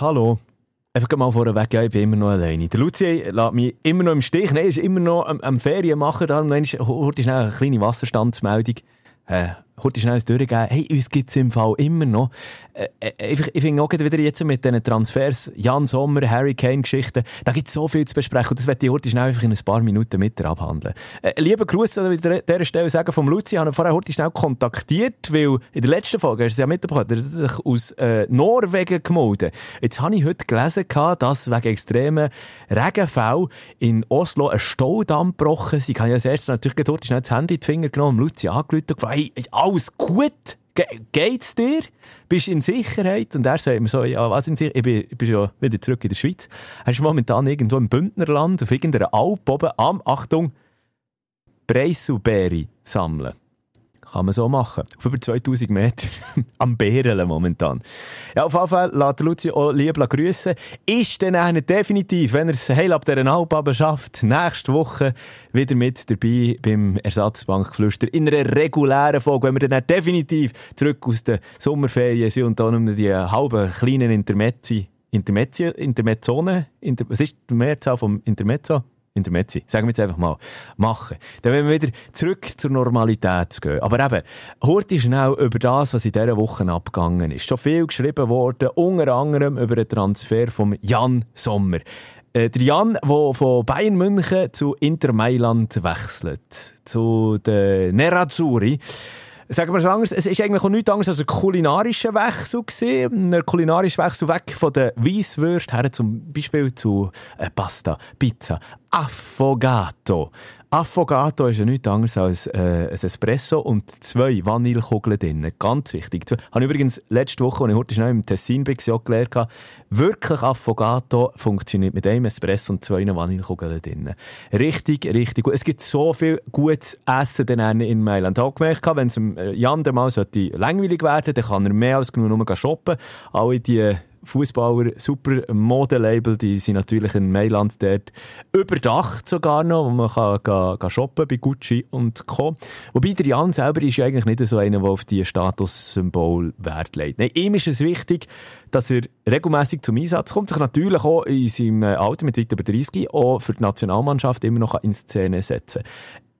Hallo. Einfach mal vorweg, ja, ich bin immer noch alleine. Der Luzi lässt mich immer noch im Stich. Nein, ist immer noch am, am Ferien machen. Darum heute schnell eine kleine Wasserstandsmeldung. Heute schnell durchgeben. Hey, uns gibt es im Fall immer noch. Äh, äh, ich finde auch wieder jetzt mit diesen Transfers, Jan Sommer, Harry Kane-Geschichten, da gibt es so viel zu besprechen und das werde ich heute schnell einfach in ein paar Minuten mit dir abhandeln. Äh, lieber Gruß an dieser Stelle sagen vom Luzi, ich habe ihn vorher heute schnell kontaktiert, weil in der letzten Folge, hast du es ja mitbekommen, er hat sich aus äh, Norwegen gemeldet. Jetzt habe ich heute gelesen, dass wegen extremen Regenfällen in Oslo ein Staudamm gebrochen ist. Ich habe ja als erstes natürlich heute schnell das Handy in die Finger genommen, Luzi angerufen und gefragt, hey, alles gut? Ge geht's dir? Bist du in Sicherheit? Und er sagt mir so, ja, was in Sicherheit? Ich bin, ich schon wieder zurück in der Schweiz. Er ist momentan irgendwo im Bündnerland, auf irgendeiner Alp oben am, Achtung, Preiselbeere sammeln. Kann man so machen. Auf über 2000 Meter. Am Bären momentan. Ja, auf jeden Fall lässt Luzi auch lieb grüssen. Ist dann einer definitiv, wenn er es heil ab dieser Alp schafft, nächste Woche wieder mit dabei beim Ersatzbankflüster in einer regulären Folge, wenn wir dann definitiv zurück aus den Sommerferien sind und dann um die halben kleinen Intermezzi, Intermezzone, Inter, was ist die Mehrzahl vom Intermezzo? Intermezzi, sagen wir jetzt einfach mal, machen. Dann wollen wir wieder zurück zur Normalität gehen. Aber eben, heute schnell über das, was in dieser Woche abgegangen ist. Schon viel geschrieben worden, unter anderem über den Transfer von Jan Sommer. Äh, der Jan, der von Bayern München zu Inter Mailand wechselt. Zu den Nerazzurri. Sagen wir es anders, es ist eigentlich auch nichts anderes als ein kulinarischer Wechsel gewesen. Ein kulinarischer Wechsel weg von der Weisswürst her zum Beispiel zu äh, Pasta, Pizza, Affogato. Affogato ist ja nichts anderes als äh, ein Espresso und zwei Vanillekugeln drin. Ganz wichtig. Ich habe übrigens letzte Woche, als ich heute schnell im Tessin war, auch gelernt, wirklich Affogato funktioniert mit einem Espresso und zwei Vanillekugeln drin. Richtig, richtig gut. Es gibt so viel gutes Essen in Mailand. Ich habe gemerkt, wenn es äh, Jan mal langweilig werden dann kann er mehr als genug nur shoppen. Alle die Fußballer, super Modelabel, die sind natürlich in Mailand dort überdacht sogar noch, wo man kann ga, ga shoppen bei Gucci und Co. Wobei der Jan selber ist ja eigentlich nicht so einer, der auf die Statussymbol Wert legt. Nein, ihm ist es wichtig, dass er regelmäßig zum Einsatz kommt, sich natürlich auch in seinem Alter mit weit über 30 auch für die Nationalmannschaft immer noch in Szene setzen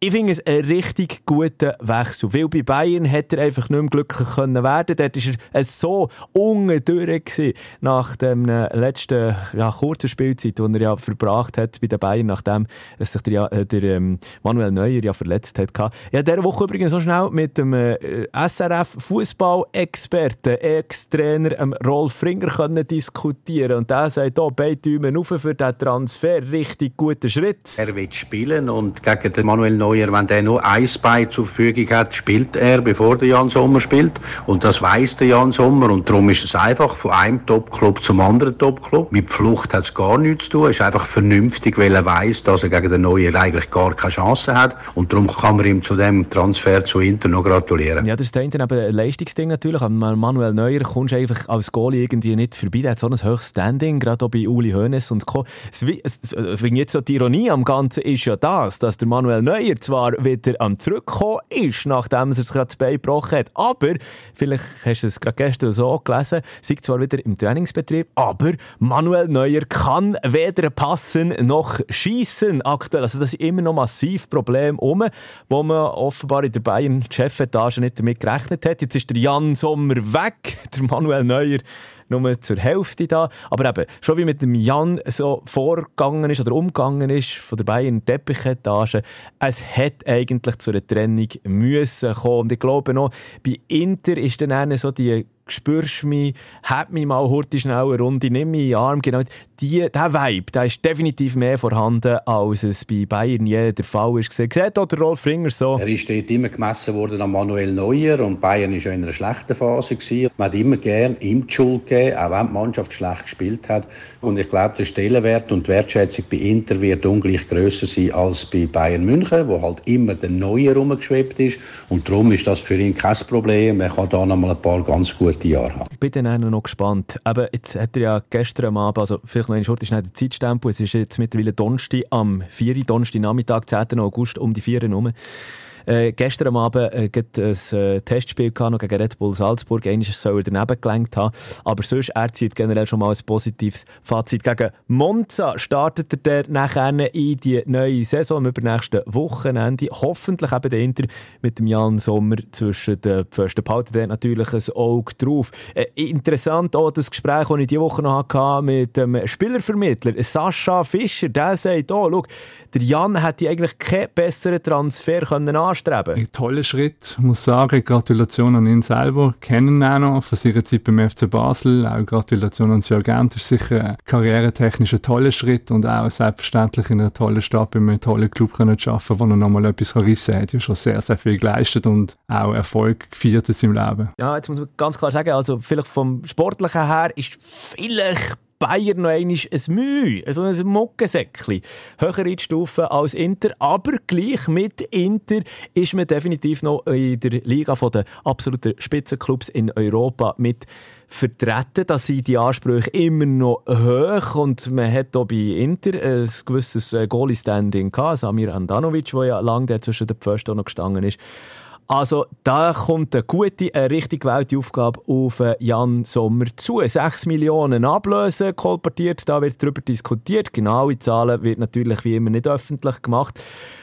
ich finde es ein richtig guter Wechsel. Weil bei Bayern hätte er einfach nicht mehr glücklich können werden. Dort war er so unten durch nach dem äh, letzten ja, kurzen Spielzeit, die er ja verbracht hat bei den Bayern, nachdem sich der, äh, der ähm, Manuel Neuer ja verletzt hat. Ja, dieser Woche übrigens so schnell mit dem äh, SRF Fußball-Experten, Ex-Trainer ähm, Rolf Ringer können diskutieren und der sagt, oh, beide Daumen auf für diesen Transfer, richtig guter Schritt. Er will spielen und gegen den Manuel Neuer Neuer, wenn der nur ein Bein zur Verfügung hat, spielt er, bevor der Jan Sommer spielt. Und das weiß der Jan Sommer. Und darum ist es einfach von einem Topclub zum anderen Topclub. Mit Flucht hat es gar nichts zu tun. Es ist einfach vernünftig, weil er weiß, dass er gegen den Neuer eigentlich gar keine Chance hat. Und darum kann man ihm zu dem Transfer zu Inter noch gratulieren. Ja, das ist aber ein Leistungsding natürlich. An Manuel Neuer kommst du einfach als Goalie irgendwie nicht vorbei. Der hat so ein höchstes Standing, gerade auch bei Uli Hoeneß und Co. Jetzt so die Ironie am Ganzen ist ja das, dass der Manuel Neuer zwar wieder am Zurückkommen ist, nachdem er sich gerade das Bein gebrochen hat. Aber, vielleicht hast du es gerade gestern so gelesen, sei zwar wieder im Trainingsbetrieb, aber Manuel Neuer kann weder passen noch schießen aktuell. Also das ist immer noch massiv Problem um, wo man offenbar in der Bayern-Chefetage nicht damit gerechnet hat. Jetzt ist der Jan Sommer weg, der Manuel Neuer nur zur Hälfte da. Aber eben, schon wie mit dem Jan so vorgegangen ist oder umgegangen ist von der Bayern Teppichetage, es hätte eigentlich zu einer Trennung müssen kommen. Und ich glaube noch, bei Inter ist dann so die spürst mich, hat mich mal heute schnell eine Runde, nimm mich in den Arm. Genau, die, der Vibe, der ist definitiv mehr vorhanden, als es bei Bayern je der Fall ist. Sieht auch der Rolf Ringer so? Er ist dort immer gemessen worden an Manuel Neuer und Bayern war ja in einer schlechten Phase. Gewesen. Man hat immer gern ihm die Schuld gegeben, auch wenn die Mannschaft schlecht gespielt hat. Und ich glaube, der Stellenwert und die Wertschätzung bei Inter wird ungleich grösser sein als bei Bayern München, wo halt immer der Neuer rumgeschwebt ist. Und darum ist das für ihn kein Problem. Er kann da noch mal ein paar ganz gute gute Jahre haben. Ich bin dann noch gespannt. Aber jetzt hat er ja gestern Abend, also vielleicht noch eine Schurte schnell der Zeitstempel, es ist jetzt mittlerweile Donnerstag am 4. Donnerstag Nachmittag, 10. August, um die 4 Uhr Äh, gestern Abend äh, ein äh, Testspiel gehabt, gegen Red Bull Salzburg. Eines soll er daneben gelenkt haben. Aber sonst, er zieht generell schon mal ein positives Fazit. Gegen Monza startet er der nachher in die neue Saison am übernächsten Wochenende. Hoffentlich eben der Inter mit dem Jan Sommer zwischen den Pfosten. Behalten der natürlich ein Auge drauf. Äh, interessant auch das Gespräch, das ich diese Woche noch hatte mit dem Spielervermittler Sascha Fischer. Der sagt, oh, schau, der Jan hätte eigentlich keinen besseren Transfer können anstreben Ein toller Schritt, muss sagen. Gratulation an ihn selber. Kennen auch noch von seiner Zeit beim FC Basel. Auch Gratulation an Jürgen. Das ist sicher karrieretechnisch ein toller Schritt und auch selbstverständlich in einer tollen Stadt bei einem tollen Club können arbeiten, wo er nochmal etwas rissen kann. Er hat ja schon sehr, sehr viel geleistet und auch Erfolg gefeiert in seinem Leben. Ja, jetzt muss man ganz klar sagen, also vielleicht vom Sportlichen her ist vielleicht Bayern noch einmal ein Mühe, also ein Muckensäckchen. Höher in die Stufe als Inter, aber gleich mit Inter ist man definitiv noch in der Liga der absoluten Spitzenclubs in Europa mit vertreten. Da sind die Ansprüche immer noch hoch und man hat auch bei Inter ein gewisses äh, Goalie-Standing gehabt. Samir Andanovic, der ja lange zwischen den Pfosten noch gestanden ist. Also da kommt eine gute, eine richtig gewählte Aufgabe auf äh, Jan Sommer zu. 6 Millionen Ablöse kolportiert, da wird darüber diskutiert. Genaue Zahlen wird natürlich wie immer nicht öffentlich gemacht.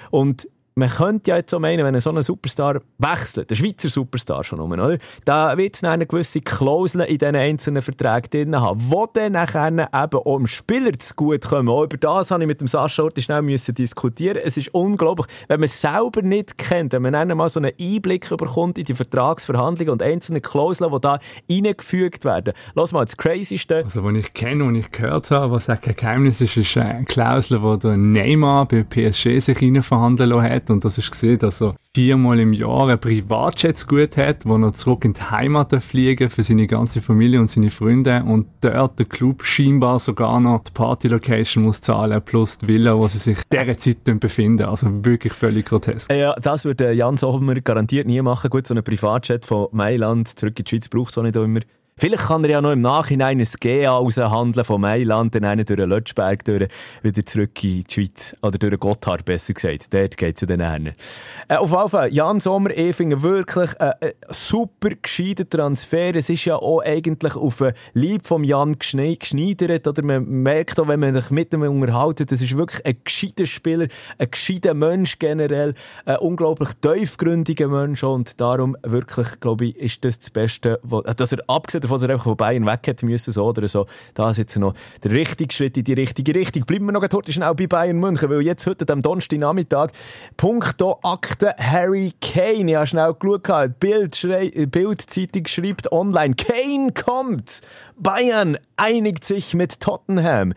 Und man könnte ja jetzt so meinen, wenn so ein Superstar wechselt, der Schweizer Superstar schon um, oder? Da wird es eine gewisse Klausel in diesen einzelnen Verträgen drin haben, die dann nachher eben auch dem Spieler zu gut kommen. Auch über das habe ich mit dem Sascha Orti schnell müssen diskutieren. Es ist unglaublich, wenn man es selber nicht kennt, wenn man dann mal so einen Einblick bekommt in die Vertragsverhandlungen und einzelne Klauseln, die da reingefügt werden. Lass mal, das Crazyste. Also, was ich kenne und ich gehört habe, was kein Geheimnis ist, ist eine Klausel, die der Neymar bei PSG sich rein verhandeln hat hat. Und das ist gesehen, dass er viermal im Jahr ein Privatjet gut hat, wo er zurück in die Heimat fliegen für seine ganze Familie und seine Freunde. Und dort der Club scheinbar sogar noch die Party-Location muss zahlen, plus die Villa, wo sie sich dieser Zeit befinden. Also wirklich völlig grotesk. Ja, das würde Jan Sommer garantiert nie machen. Gut, so ein Privatjet von Mailand zurück in die Schweiz braucht es auch nicht immer. Vielleicht kann er ja noch im Nachhinein ein GA aushandeln von Mailand, dann einen durch den Lötschberg durch, wieder zurück in die Schweiz. Oder durch den Gotthard, besser gesagt. Dort geht es ja dann hin. Äh, auf jeden Fall, Jan Sommer, ich finde wirklich ein äh, super gescheiter Transfer. Es ist ja auch eigentlich auf den Lieb vom Jan geschneidert. Oder man merkt auch, wenn man sich mit ihm unterhalten, das ist wirklich ein gescheiter Spieler, ein gescheiter Mensch generell, ein unglaublich tiefgründiger Mensch. Und darum wirklich, glaube ich, ist das das Beste, dass er abgesehen davon, er einfach von Bayern weg hätte müssen, so oder so. Da ist jetzt noch der richtige Schritt in die richtige Richtung. Bleiben wir noch heute schnell bei Bayern München, weil jetzt heute am Donnerstagnachmittag Punkto Akte Harry Kane. Ich habe schnell geschaut, Bild, Bild-Zeitung schreibt online, Kane kommt! Bayern einigt sich mit Tottenham.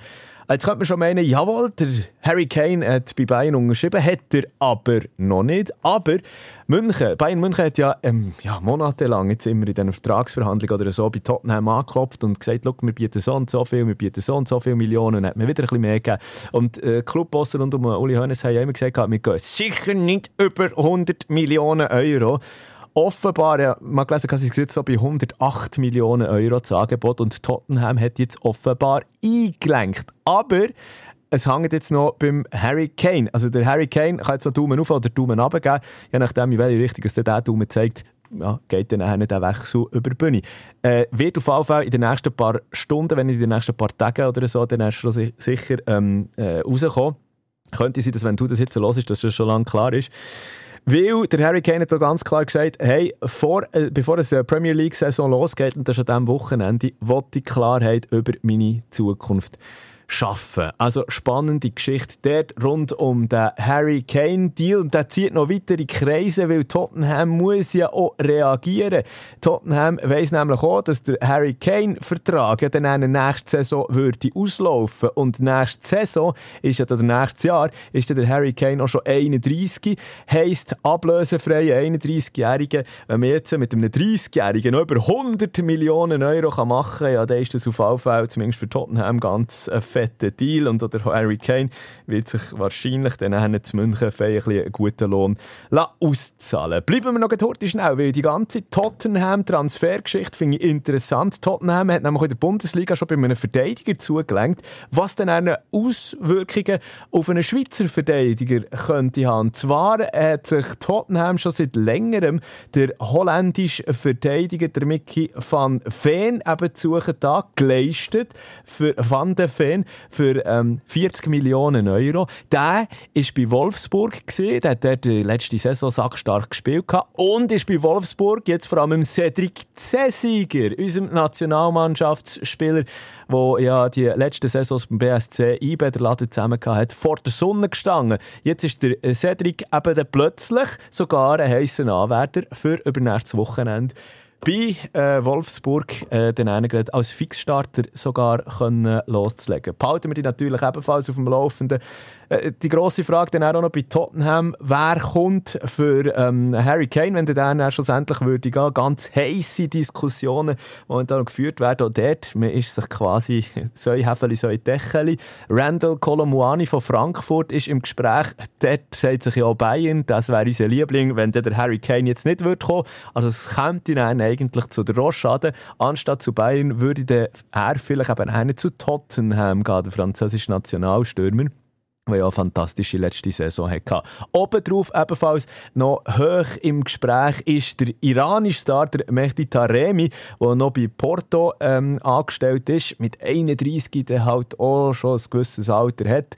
Jetzt könnte man schon meinen, jawohl, der Harry Kane hat bei Bayern unterschrieben, hat er aber noch nicht. Aber München, Bayern München hat ja, ähm, ja monatelang jetzt immer in diesen Vertragsverhandlungen oder so bei Tottenham angeklopft und gesagt, wir bieten so und so viel, wir bieten so und so viele Millionen und hat mir wieder ein bisschen mehr gegeben. Und äh, Clubbossen und um Uli Hoeneß haben ja immer gesagt, wir gehen sicher nicht über 100 Millionen Euro offenbar, ja, man gelesen, dass es so bei 108 Millionen Euro zu Angebot und Tottenham hat jetzt offenbar eingelenkt. Aber es hängt jetzt noch beim Harry Kane. Also der Harry Kane kann jetzt noch Daumen auf oder Daumen runter geben, je nachdem, in welche Richtung es der Daumen zeigt. Ja, geht dann nachher der Wechsel über die Bühne. Äh, wird auf jeden Fall in den nächsten paar Stunden, wenn in den nächsten paar Tagen oder so, dann erst sicher ähm, äh, rauskommen. Könnte sein, dass wenn du das jetzt so hörst, dass das schon lange klar ist. Weil der Harry Kane hat da ganz klar gesagt, hey, vor, äh, bevor es eine Premier League-Saison losgeht, und das ist an diesem Wochenende, wollte ich Klarheit über meine Zukunft schaffen. Also spannende Geschichte dort rund um den Harry Kane Deal und der zieht noch weitere Kreise, weil Tottenham muss ja auch reagieren. Tottenham weiss nämlich auch, dass der Harry Kane Vertrag ja dann in der nächsten Saison würde auslaufen und nächste Saison ist ja, oder nächstes Jahr ist ja der Harry Kane auch schon 31, heisst ablösefreie 31-Jährige. Wenn man jetzt mit einem 30-Jährigen noch über 100 Millionen Euro machen kann, ja, dann ist das auf jeden Fall, zumindest für Tottenham, ganz äh, fetten Deal und oder Harry Kane wird sich wahrscheinlich dann zu München ein einen guten Lohn auszahlen. Bleiben wir noch heute schnell, weil die ganze Tottenham-Transfergeschichte finde ich interessant. Tottenham hat nämlich in der Bundesliga schon bei einem Verteidiger zugelenkt, was dann eine Auswirkungen auf einen Schweizer Verteidiger könnte haben. Zwar hat sich Tottenham schon seit längerem der holländische Verteidiger, der Mickey van Veen, eben zu geleistet für Van de Für ähm, 40 Millionen Euro. Der ist bei Wolfsburg gesehen, der hat die letzte Saison sackstark gespielt und ist bei Wolfsburg jetzt vor allem Cedric Zesiger, unserem Nationalmannschaftsspieler, der ja die letzte Saison beim BSC IB der Laden zusammen hat, vor der Sonne gestanden. Jetzt ist der Cedric eben plötzlich sogar ein heißer Anwärter für übernächstes Wochenende bei äh, Wolfsburg äh, den einen als Fixstarter sogar können loszulegen. Behalten wir die natürlich ebenfalls auf dem Laufenden. Äh, die grosse Frage dann auch noch bei Tottenham, wer kommt für ähm, Harry Kane, wenn der dann schlussendlich würde gehen. Ganz heisse Diskussionen, momentan geführt werden. Auch dort, man ist sich quasi so ein Häfeli, so ein Decheli. Randall Colomuani von Frankfurt ist im Gespräch. Dort sagt sich ja Bayern, das wäre unser Liebling, wenn der Harry Kane jetzt nicht würde kommen. Also es könnte dann eigentlich zu der Rochade. Anstatt zu Bayern würde der er vielleicht eben einer zu Tottenham gehen, der französische Nationalstürmer der ja eine fantastische letzte Saison hatte. Obendrauf ebenfalls noch hoch im Gespräch ist der iranische Starter Mehdi Taremi, der noch bei Porto ähm, angestellt ist, mit 31, der halt auch schon ein gewisses Alter hat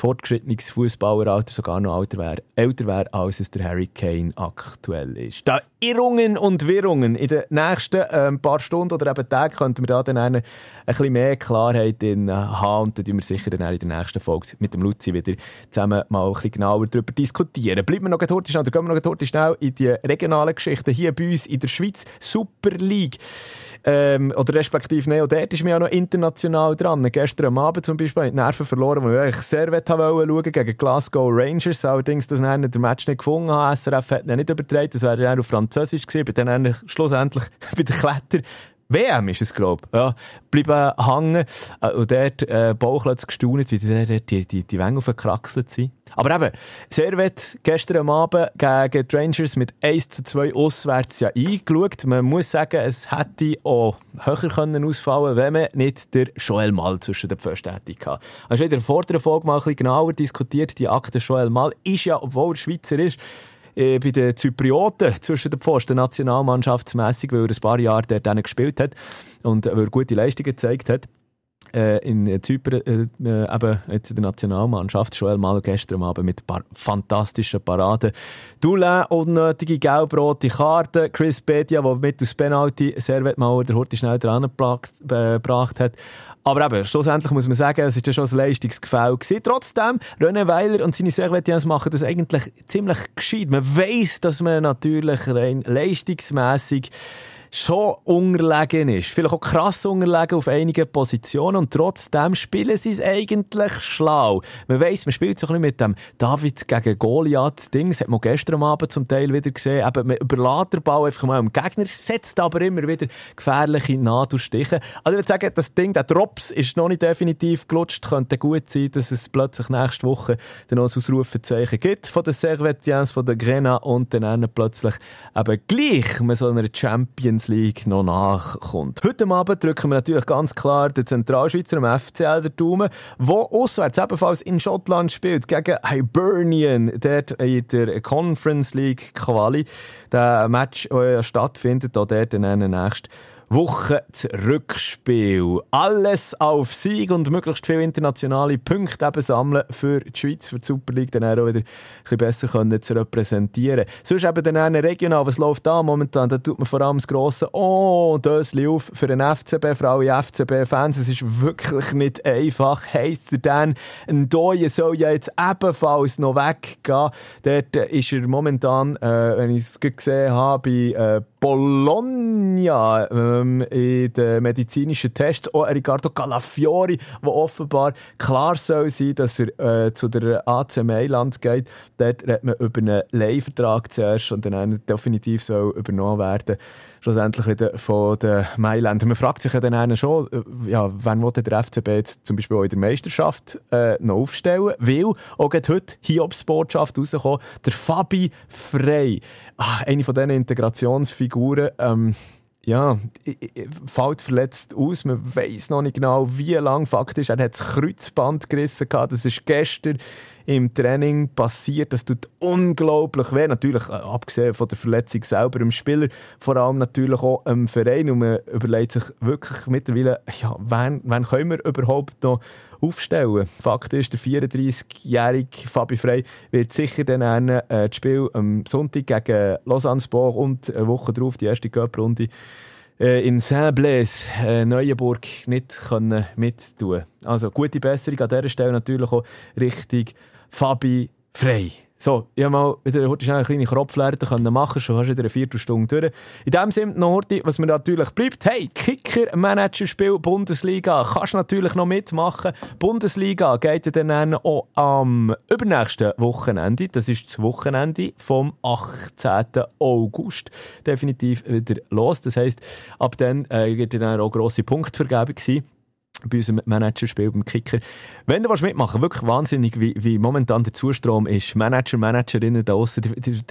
fortgeschrittenes Fußballeralter sogar noch älter wäre, älter wäre, als es der Harry Kane aktuell ist. Da Irrungen und Wirrungen in den nächsten äh, paar Stunden oder eben Tagen könnten wir da dann eine, ein bisschen mehr Klarheit in, äh, haben und dann wir sicher dann in der nächsten Folge mit dem Luzi wieder zusammen mal ein bisschen genauer darüber diskutieren. Bleiben wir noch heute schnell, dann gehen wir noch heute schnell in die regionalen Geschichten hier bei uns in der Schweiz. Super League. Ähm, oder respektive, nein, dort ist mir auch noch international dran. Gestern am Abend zum Beispiel habe ich die Nerven verloren, weil ich sehr schauen gegen Glasgow Rangers. Allerdings das dann der Match nicht gefunden habe. SRF hat ihn nicht übertragen. Das wäre dann auf Französisch gewesen. Bin dann schlussendlich bei den Kletter WM ist es, glaube ich. Ja, bleiben hängen. Äh, und dort äh, Bauchlötz gestaunt, wie die, die, die, die Wänge aufgekraxelt sind. Aber eben, Servet gestern Abend gegen die Rangers mit 1 zu 2 auswärts ja eingeschaut. Man muss sagen, es hätte auch höher können ausfallen wenn man nicht der Joel Mal zwischen den Pfosten hätte gehabt. Also in der vorderen Folge mal ein bisschen genauer diskutiert. Die Akte Joel Mal ist ja, obwohl er Schweizer ist, äh, bei den Zyprioten zwischen den Pfosten nationalmannschaftsmässig, weil er ein paar Jahre dort gespielt hat und weil er gute Leistungen gezeigt hat. äh, in Zypern, äh, äh, eben jetzt in der Nationalmannschaft, Joel Malo gestern Abend mit paar fantastischen Paraden. Dulin, unnötige gelb-rote Karte, Chris Bedia, der mit aus Penalty sehr mal der Horti schnell dran gebracht hat. Aber eben, schlussendlich muss man sagen, es war ja schon ein Leistungsgefälle. Trotzdem, René Weiler und seine Servetians machen das eigentlich ziemlich gescheit. Man weiss, dass man natürlich rein leistungsmässig schon unterlegen ist. Vielleicht auch krass unterlegen auf einigen Positionen und trotzdem spielen sie es eigentlich schlau. Man weiss, man spielt so ein bisschen mit dem David gegen Goliath-Ding. Das hat man gestern Abend zum Teil wieder gesehen. Eben, man überlädt den Ball einfach mal am Gegner, setzt aber immer wieder gefährliche Nadelstiche. Also ich würde sagen, das Ding, der Drops ist noch nicht definitiv gelutscht. Könnte gut sein, dass es plötzlich nächste Woche dann noch ein Ausrufezeichen gibt von den Servetiens, von den Grena und dann plötzlich eben gleich mit so einer Champions Champions League noch nachkommt. Heute Abend drücken wir natürlich ganz klar den Zentralschweizer am FCL der Daumen, wo auswärts ebenfalls in Schottland spielt, gegen Hibernian, dort in der Conference League Quali. Der Match, der stattfindet, da dort in der nächsten Woche Rückspiel. Alles auf Sieg und möglichst viele internationale Punkte eben sammeln für die Schweiz, für die Super League dann auch wieder ein bisschen besser können zu repräsentieren. Sonst eben dann regional, was läuft da momentan? Da tut man vor allem das grosse Oh, Dösli auf für den FCB, für alle FCB-Fans. Es ist wirklich nicht einfach. Heisst er dann, ein Doye soll ja jetzt ebenfalls noch weggehen. Dort ist er momentan, äh, wenn ich es gesehen habe, bei äh, Bologna ähm, in den medizinischen Tests. Auch Riccardo Calafiori, der offenbar klar soll sein, dass er äh, zu der AC Mailand geht. Dort redet man über einen Leihvertrag zuerst und dann definitiv soll übernommen werden schlussendlich wieder von den Mailändern. Man fragt sich ja dann schon, äh, ja, wann will der FCB jetzt zum Beispiel auch in der Meisterschaft äh, noch aufstellen? Weil auch heute Hiobs Botschaft rausgekommen, der Fabi Frey, ah, eine von diesen Integrationsfiguren, ähm, ja, fällt verletzt aus. Man weiß noch nicht genau, wie lang ist. Er hat das Kreuzband gerissen. Das ist gestern im Training passiert. Das tut unglaublich weh. Natürlich, äh, abgesehen von der Verletzung selber im Spieler, vor allem natürlich auch im Verein. Und man überlegt sich wirklich mittlerweile, ja, wann, wann können wir überhaupt noch aufstellen? Fakt ist, der 34-jährige Fabi Frey wird sicher dann äh, das Spiel am Sonntag gegen Lausanne Sport und eine Woche darauf die erste Cup-Runde äh, in Saint-Blaise, äh, Neuenburg, nicht können mittun Also gute Besserung an dieser Stelle natürlich auch richtig Fabi Frey. So, ich habe mal wieder heute schnell eine kleine Kropflehre machen schon hast wieder eine Viertelstunde durch. In dem Sinne noch heute, was mir natürlich bleibt, hey, Kicker-Manager-Spiel Bundesliga, kannst natürlich noch mitmachen. Bundesliga geht dann auch am übernächsten Wochenende, das ist das Wochenende vom 18. August, definitiv wieder los. Das heisst, ab dann äh, wird dann auch grosse Punktvergebung sein bei unserem Managerspiel beim Kicker. Wenn du mitmachen wirklich wahnsinnig, wie, wie momentan der Zustrom ist. Manager, Managerinnen da draussen,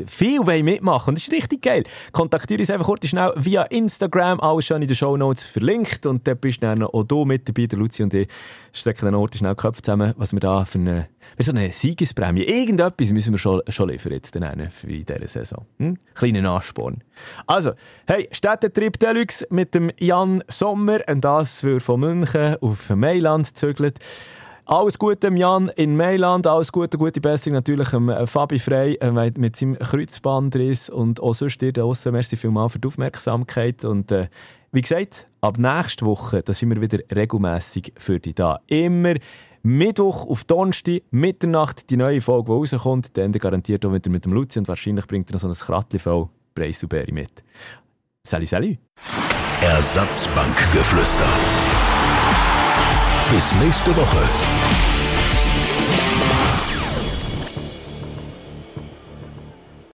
viel wollen mitmachen. Das ist richtig geil. Kontaktiere uns einfach kurz schnell via Instagram. Alles schon in den Show Notes verlinkt. Und dann bist dann auch du mit dabei, der Luzi und ich strecken dann Orte schnell Köpfe zusammen, was wir da für eine wir so eine Siegesprämie. Irgendetwas müssen wir schon, schon liefern jetzt dann für in dieser Saison. Hm? Kleinen Ansporn. Also, hey, Städtetrip Deluxe mit dem Jan Sommer und das für von München auf Mailand zügelt. Alles Gute Jan in Mailand, alles Gute, gute Besserung natürlich dem äh, Fabi Frey äh, mit seinem Kreuzbandriss und auch sonst dir da draussen. Merci vielmals für die Aufmerksamkeit und äh, wie gesagt, ab nächster Woche, da sind wir wieder regelmäßig für dich da. Immer Mittwoch auf Donnerstag, Mitternacht, die neue Folge, die rauskommt. Dann garantiert auch wieder mit dem Luzi und wahrscheinlich bringt er noch so ein Kratli voll Breisselbeere mit. Salut, salut. Ersatzbankgeflüster. Bis nächste Woche.